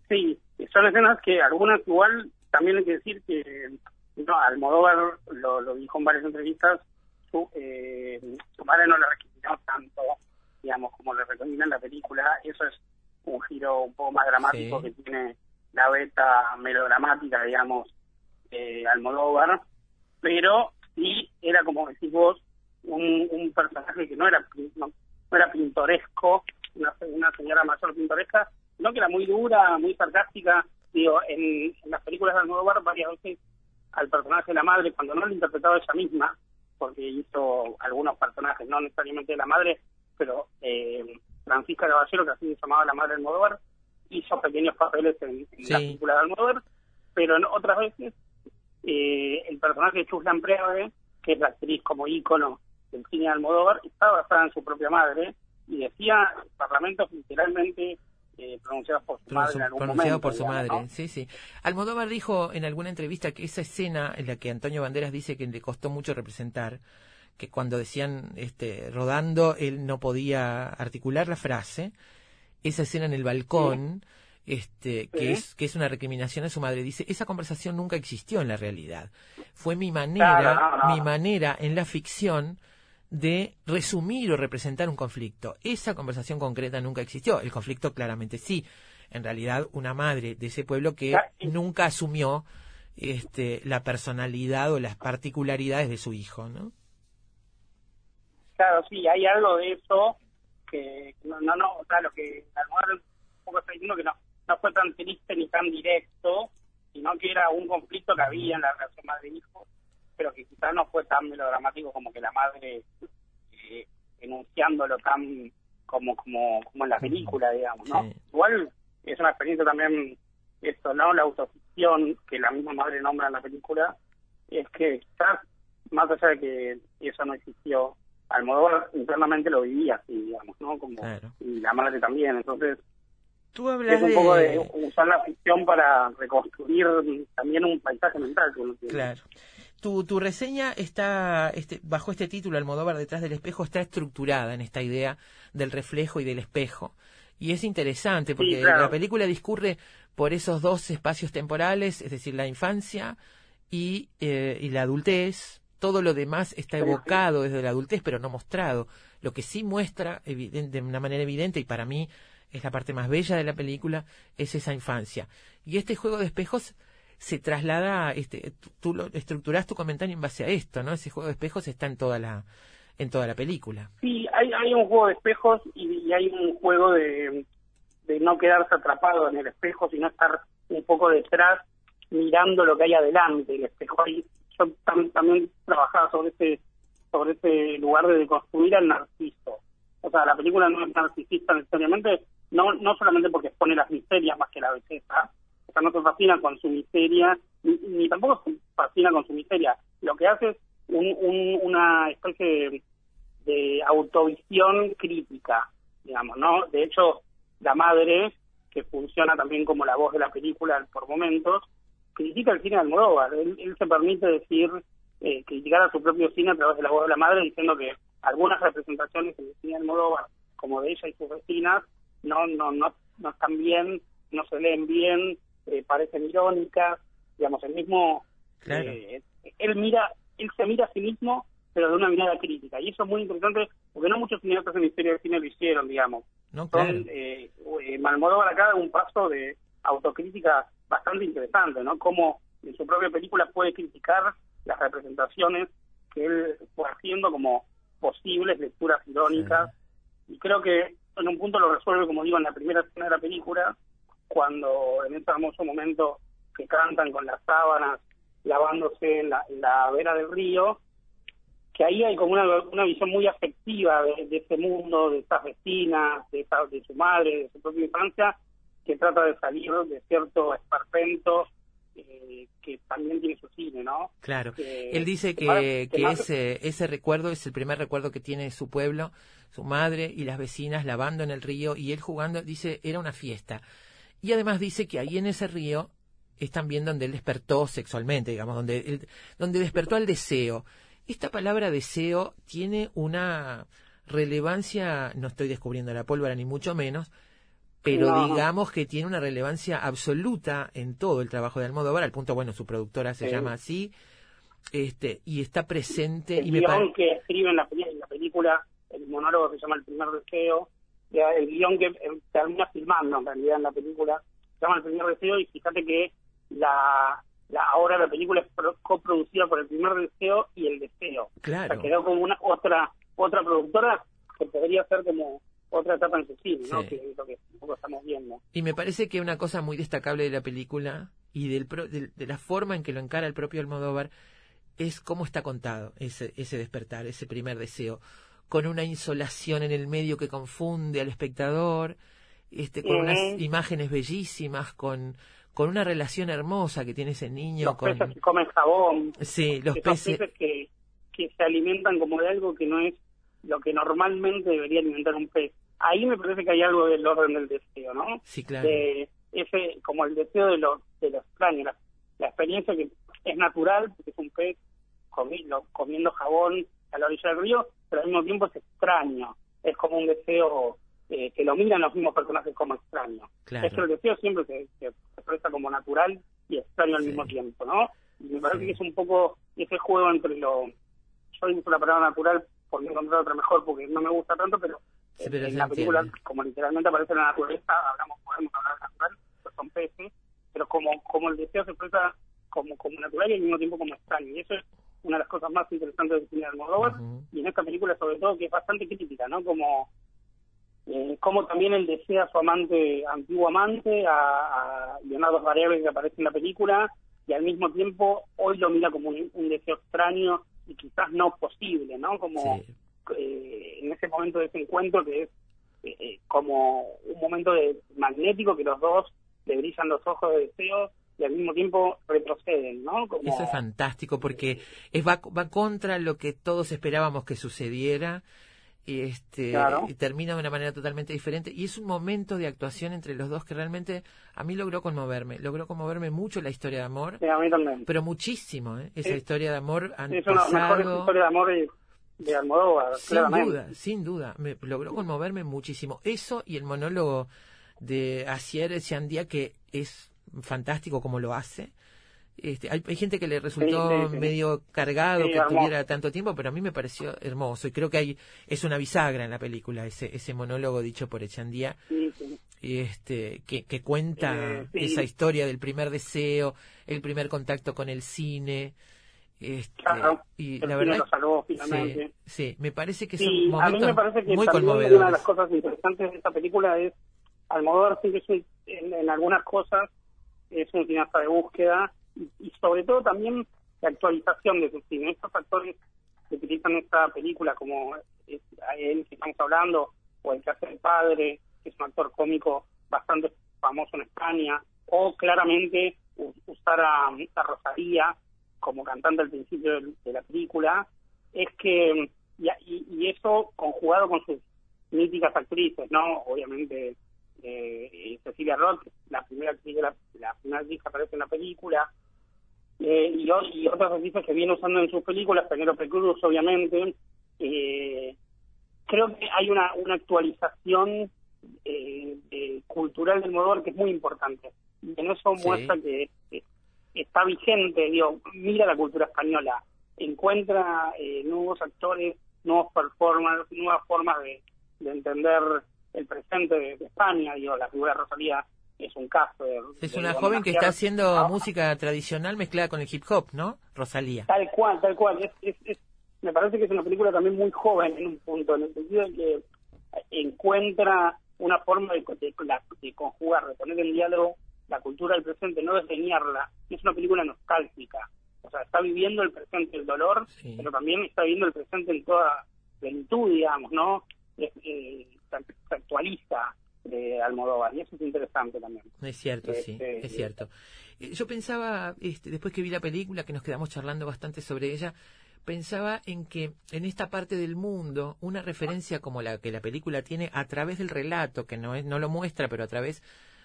Sí, son escenas que algunas igual también hay que decir que no, Almodóvar lo, lo dijo en varias entrevistas, su, eh, su madre no le requirió tanto, digamos, como le recomienda en la película, eso es un giro un poco más dramático Sí. que tiene la beta melodramática, digamos, eh, Almodóvar, pero sí era como decís vos, un, un personaje que no era no, no era pintoresco, una, una señora mayor pintoresca, sino que era muy dura, muy sarcástica. Digo, en, en las películas de Almodóvar varias veces al personaje de la madre, cuando no lo interpretaba ella misma, porque hizo algunos personajes, no necesariamente de la madre, pero eh, Francisca Caballero, que así se llamaba la madre de Almodóvar, hizo pequeños papeles en, en Sí. la película de Almodóvar, pero en otras veces eh, el personaje de Chuslan Preve, que es la actriz como ícono del cine de Almodóvar, está basada en su propia madre y decía parlamentos literalmente eh, pronunciados por su madre en algún pronunciado momento, por su digamos, madre, ¿no? sí, sí. Almodóvar dijo en alguna entrevista que esa escena en la que Antonio Banderas dice que le costó mucho representar, que cuando decían este rodando él no podía articular la frase, esa escena en el balcón, este, que Sí. es que es una recriminación a su madre, dice, esa conversación nunca existió en la realidad. Fue mi manera, Claro, no, no. mi manera en la ficción de resumir o representar un conflicto. Esa conversación concreta nunca existió. El conflicto claramente sí. En realidad, una madre de ese pueblo que nunca asumió este, la personalidad o las particularidades de su hijo, ¿no? Claro, sí, hay algo de eso que no, no, no o sea, lo que un poco está diciendo que no, no fue tan triste ni tan directo, sino que era un conflicto que había en la relación madre-hijo, pero que quizás no fue tan melodramático como que la madre enunciándolo tan como como como en la película, digamos, ¿no? Sí. Igual es una experiencia también, esto, ¿no? La autoficción que la misma madre nombra en la película, es que quizás, más allá de que eso no existió, Almodóvar internamente lo vivía así, digamos, ¿no? Como, Claro. Y la madre también, entonces Tú hablas es un poco de de... usar la ficción para reconstruir también un paisaje mental que uno tiene. Claro. Tu, tu reseña está, este, bajo este título, Almodóvar detrás del espejo, está estructurada en esta idea del reflejo y del espejo. Y es interesante porque claro. la película discurre por esos dos espacios temporales, es decir, la infancia y, eh, y la adultez. Todo lo demás está evocado desde la adultez, pero no mostrado. Lo que sí muestra eviden- de una manera evidente, y para mí es la parte más bella de la película, es esa infancia. Y este juego de espejos se traslada, este, tú, lo estructurás tu comentario en base a esto, ¿no? Ese juego de espejos está en toda la, en toda la película. Sí, hay, hay un juego de espejos y, y hay un juego de, de no quedarse atrapado en el espejo, sino estar un poco detrás mirando lo que hay adelante del espejo. Ahí, yo tam- también trabajaba sobre ese, sobre ese lugar de deconstruir al narciso. O sea, la película no es narcisista necesariamente, no, no solamente porque expone las miserias más que la belleza, o sea, no se fascina con su miseria, ni, ni tampoco se fascina con su miseria. Lo que hace es un, un- una especie de, autovisión crítica, digamos, ¿no? De hecho, la madre, que funciona también como la voz de la película por momentos, critica el cine de Almodóvar. Él, se permite decir, eh, criticar a su propio cine a través de la voz de la madre, diciendo que algunas representaciones en el cine de Almodóvar, como de ella y sus vecinas, no, no, no, no están bien, no se leen bien, eh, parecen irónicas, digamos, el mismo Claro. eh, él mira, él se mira a sí mismo, pero de una mirada crítica. Y eso es muy interesante, porque no muchos cineastas en la historia del cine lo hicieron, digamos. ¿No? Son, Claro. eh, eh, Almodóvar acá da un paso de autocrítica bastante interesante, ¿no? Cómo en su propia película puede criticar las representaciones que él fue haciendo como posibles lecturas irónicas. Y creo que en un punto lo resuelve, como digo, en la primera escena de la película, cuando en ese hermoso momento que cantan con las sábanas lavándose en la, la vera del río, que ahí hay como una, una visión muy afectiva de, de ese mundo, de estas vecinas, de, esa- de su madre, de su propia infancia, que trata de salir de cierto esperpento eh, que también tiene su cine, ¿no? Claro. Él dice que que, que que más- ese, ese recuerdo es el primer recuerdo que tiene su pueblo, su madre y las vecinas lavando en el río y él jugando, dice, era una fiesta. Y además dice que ahí en ese río es también donde él despertó sexualmente, digamos, donde, él- donde despertó al deseo. Esta palabra deseo tiene una relevancia, no estoy descubriendo la pólvora ni mucho menos, pero No, digamos que tiene una relevancia absoluta en todo el trabajo de Almodóvar, al punto, bueno, su productora se Sí. llama así, este, y está presente, el y me guion que escribe en la, en la película, el monólogo que se llama El primer deseo, el guion que eh, termina filmando en realidad en la película, se llama El primer deseo y fíjate que la, la ahora la película es pro- coproducida por El primer deseo y El deseo. O Claro. sea, quedó como una otra otra productora que podría ser como otra etapa en su cine, ¿no? Sí. Que es lo que poco estamos viendo. Y me parece que una cosa muy destacable de la película y del pro- del- de, la forma en que lo encara el propio Almodóvar es cómo está contado ese, ese despertar, ese primer deseo, con una insolación en el medio que confunde al espectador, este, con unas imágenes bellísimas, con, con una relación hermosa que tiene ese niño Los con peces que comen jabón, sí, los peces, peces que, que se alimentan como de algo que no es lo que normalmente debería alimentar un pez. Ahí me parece que hay algo del orden del deseo, ¿no? sí, claro. De ese, como el deseo de lo, de lo extraño, la, la experiencia que es natural, porque es un pez comiendo, comiendo jabón a la orilla del río, pero al mismo tiempo es extraño. Es como un deseo eh, que lo miran los mismos personajes como extraño. Claro. Es que el deseo siempre se, se expresa como natural y extraño al Sí. mismo tiempo, ¿no? Y me parece Sí. que es un poco ese juego entre lo... Yo uso la palabra natural por no encontrar otra mejor porque no me gusta tanto, pero, Sí, en- pero en se la película, como literalmente aparece la naturaleza, hablamos, podemos hablar de natural, pues son peces, pero como, como el deseo se expresa como, como natural y al mismo tiempo como extraño. Y eso es una de las cosas más interesantes del cine de Almodóvar, y en esta película sobre todo que es bastante crítica, ¿no? Como, eh, como también él desea a su amante, antiguo amante, a, a Leonardo Variables que aparece en la película, y al mismo tiempo hoy lo mira como un, un deseo extraño y quizás no posible, ¿no? Como Sí. eh, en ese momento de ese encuentro que es eh, eh, como un momento de magnético que los dos le brillan los ojos de deseo y al mismo tiempo retroceden, ¿no? Como, Eso es fantástico porque es, va, va contra lo que todos esperábamos que sucediera y este Claro. y termina de una manera totalmente diferente y es un momento de actuación entre los dos que realmente a mí logró conmoverme logró conmoverme mucho la historia de amor sí, a mí también. pero muchísimo ¿eh? esa Es- historia de amor han es una pasado historias de amor de, de Almodóvar, sin claramente. duda sin duda me logró conmoverme muchísimo eso y el monólogo de Asier Siandía que es fantástico como lo hace este, hay, hay gente que le resultó Sí, sí, sí. medio cargado que hermoso. tuviera tanto tiempo, pero a mí me pareció hermoso y creo que hay es una bisagra en la película ese ese monólogo dicho por Echandía este que, que cuenta Eh, esa historia del primer deseo, el primer contacto con el cine. Este, Claro, y la verdad salvó sí, finalmente. sí, me parece que me momentos parece que muy también una de las cosas interesantes de esta película es Almodóvar que es un- en, en algunas cosas es un cineasta de búsqueda y, y sobre todo también la actualización de su cine. Estos actores que utilizan esta película como es, a él que estamos hablando o el que hace el padre, que es un actor cómico bastante famoso en España, o claramente usar a, a Rosalía como cantante al principio de la película, es que, y- y eso conjugado con sus míticas actrices, ¿no? Obviamente eh, Cecilia Roth, la primera actriz, de la, la primera actriz que aparece en la película, eh, y, y otras actrices que viene usando en sus películas, Penélope Cruz, obviamente. Eh, creo que hay una, una actualización eh, eh, cultural del Modóvar que es muy importante. Y en eso Sí. muestra que eh, está vigente, digo, mira la cultura española, encuentra eh, nuevos actores, nuevos performers, nuevas formas de, de entender el presente de, de España, digo, la figura de Rosalía es un caso. de- Es de una joven que está haciendo música tradicional mezclada con el hip hop, ¿no? Rosalía. Tal cual, tal cual. Es, es, es- me parece que es una película también muy joven en un punto, en el sentido de que encuentra una forma de, de- de conjugar, de poner en diálogo la cultura del presente, no desdeñarla. Es una película nostálgica. O sea, está viviendo el presente, el dolor, Sí. pero también está viviendo el presente en toda plenitud, digamos, ¿no? Es, eh, se actualiza de Almodóvar y eso es interesante también. Es cierto, sí, Este, es cierto. Eh, Yo pensaba, este, después que vi la película, que nos quedamos charlando bastante sobre ella, pensaba en que en esta parte del mundo, una referencia como la que la película tiene a través del relato, que no, es, no lo muestra, pero a través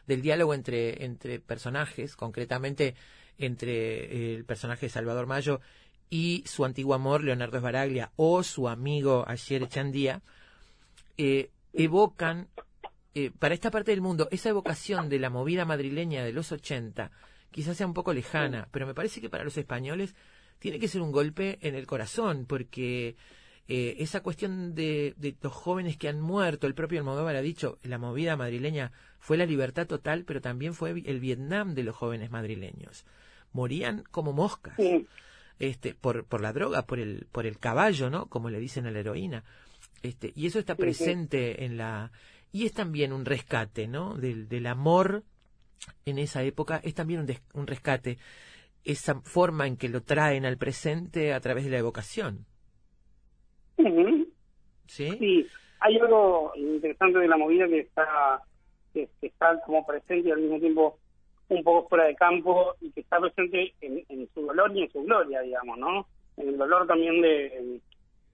del diálogo entre, entre personajes, concretamente entre el personaje de Salvador Mayo y su antiguo amor, Leonardo Esbaraglia, o su amigo Ayer Echandía, eh, evocan eh, para esta parte del mundo, esa evocación de la movida madrileña de los 80 quizás sea un poco lejana, pero me parece que para los españoles tiene que ser un golpe en el corazón, porque eh, esa cuestión de, de los jóvenes que han muerto, el propio Almodóvar ha dicho, la movida madrileña fue la libertad total, pero también fue el Vietnam de los jóvenes madrileños. Morían como moscas Sí, este, por, por la droga, por el, por el caballo, ¿no? Como le dicen a la heroína. Este, y eso está Sí, sí. presente en la... Y es también un rescate, ¿no? Del, del amor en esa época, es también un, des- un rescate, esa forma en que lo traen al presente a través de la evocación. ¿sí? Sí, hay algo interesante de la movida que está que, que está como presente y al mismo tiempo un poco fuera de campo y que está presente en, en su dolor y en su gloria, digamos, ¿no? En el dolor también de,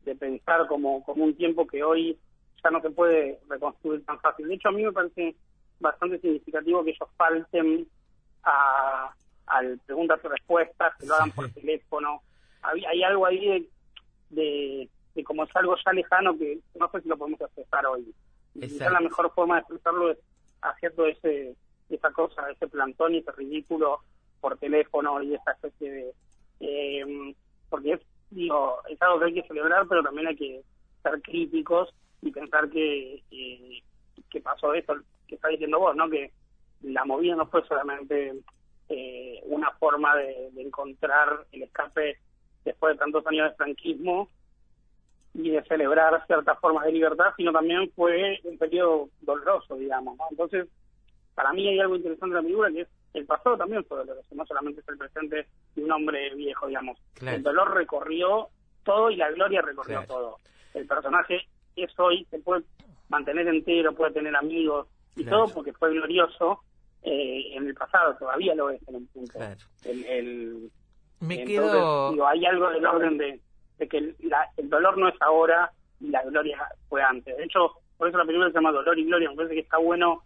de pensar como, como un tiempo que hoy ya no se puede reconstruir tan fácil. De hecho, a mí me parece bastante significativo que ellos falten a, al preguntas y respuestas, que lo hagan por teléfono. Hay, hay algo ahí de, de, de como es algo ya lejano que no sé si lo podemos expresar hoy. Quizá la mejor forma de expresarlo es haciendo ese esa cosa, ese plantón y ese ridículo por teléfono y esa especie de... eh, porque es, digo, es algo que hay que celebrar, pero también hay que ser críticos y pensar que, que, pasó esto que está diciendo vos, ¿no? Que la movida no fue solamente eh, una forma de, de encontrar el escape después de tantos años de franquismo y de celebrar ciertas formas de libertad, sino también fue un periodo doloroso, digamos, ¿no? Entonces, para mí hay algo interesante en la película que es el pasado también fue doloroso, no solamente es el presente hombre viejo, digamos. Claro. El dolor recorrió todo y la gloria recorrió Claro. todo. El personaje es hoy, se puede mantener entero, puede tener amigos y Claro. todo porque fue glorioso eh, en el pasado, todavía lo es en un punto. Claro. El, el- Me entonces, quedo... digo, hay algo del orden de, de que el, la- el dolor no es ahora y la gloria fue antes. De hecho, por eso la película se llama Dolor y Gloria. Me parece que está bueno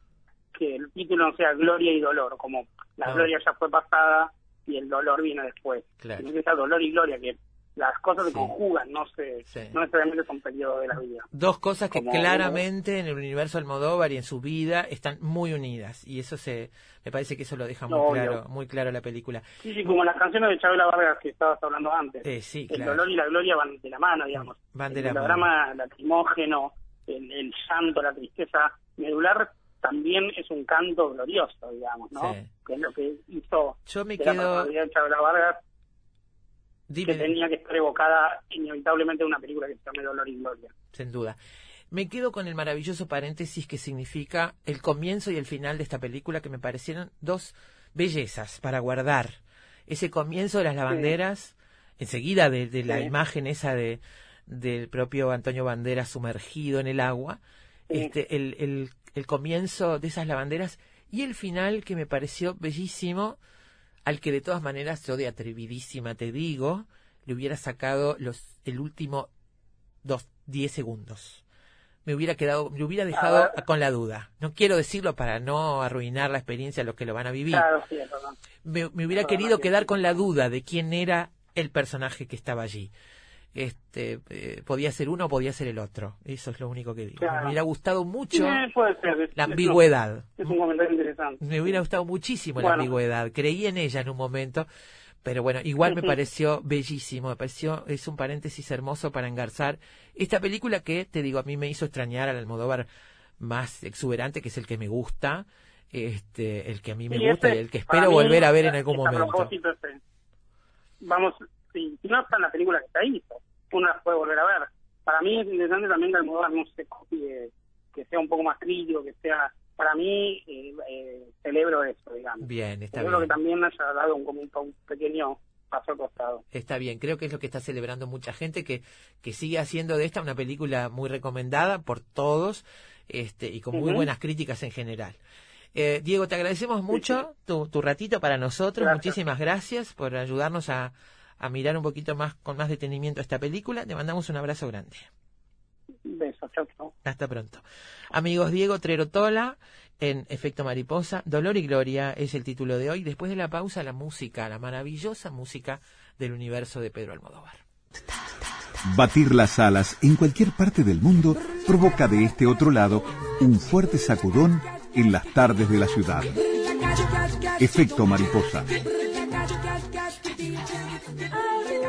que el título no sea Gloria y Dolor, como la No. gloria ya fue pasada y el dolor viene después. Claro. Que sea Dolor y Gloria, que las cosas Sí. se conjugan, no se, Sí. no necesariamente son periodos de la vida. Dos cosas que Como- claramente en el universo Almodóvar y en su vida están muy unidas y eso se me parece que eso lo deja muy claro muy claro la película Sí, sí, como las canciones de Chabela Vargas que estabas hablando antes. Eh, sí el claro dolor y la gloria van de la mano, digamos. Van de el la mano. melodrama lacrimógeno, el, el llanto, la tristeza medular también es un canto glorioso, digamos, ¿no? Sí. Que es lo que hizo yo me de la quedo de Chabela Vargas, dime que tenía que estar evocada inevitablemente en una película que se llame Dolor y Gloria. sin duda me quedo con el maravilloso paréntesis que significa el comienzo y el final de esta película que me parecieron dos bellezas para guardar ese comienzo de las lavanderas enseguida de, de la Sí. imagen esa de del propio Antonio Banderas sumergido en el agua Sí. este el, el, el comienzo de esas lavanderas y el final que me pareció bellísimo al que de todas maneras yo de atrevidísima te digo le hubiera sacado los el último dos diez segundos. Me hubiera quedado me hubiera dejado ver. con la duda. No quiero decirlo para no arruinar la experiencia a los que lo van a vivir. Claro, sí, me, me hubiera querido quedar con la duda de quién era el personaje que estaba allí. Este, eh, podía ser uno o podía ser el otro. Eso es lo único que digo. Claro. Me hubiera gustado mucho puede ser. la ambigüedad. Es un comentario interesante. Me hubiera gustado muchísimo la ambigüedad. Creí en ella en un momento, pero bueno, igual me pareció bellísimo. Me pareció, es un paréntesis hermoso para engarzar esta película que, te digo, a mí me hizo extrañar al Almodóvar más exuberante, que es el que me gusta, este, el que a mí me gusta y el que espero volver a ver en algún momento. ese- vamos, si, si no está en la película que se hizo, uno las puede volver a ver. Para mí es interesante también que Almodóvar no se copie, que sea un poco más crítico, que sea, para mí, eh, eh, celebro eso, digamos. Bien, está Celebro que también haya dado un, como un, un pequeño paso al costado. Está bien, creo que es lo que está celebrando mucha gente que, que sigue haciendo de esta una película muy recomendada por todos este, y con muy buenas críticas en general. Eh, Diego, te agradecemos mucho tu, tu ratito para nosotros. Gracias. Muchísimas gracias por ayudarnos a, a mirar un poquito más con más detenimiento esta película. Te mandamos un abrazo grande. Besos, chau, chau. Hasta pronto. Amigos, Diego Trerotola en Efecto Mariposa. Dolor y Gloria es el título de hoy. Después de la pausa, la música, la maravillosa música del universo de Pedro Almodóvar. Batir las alas en cualquier parte del mundo provoca de este otro lado un fuerte sacudón en las tardes de la ciudad. Efecto mariposa. I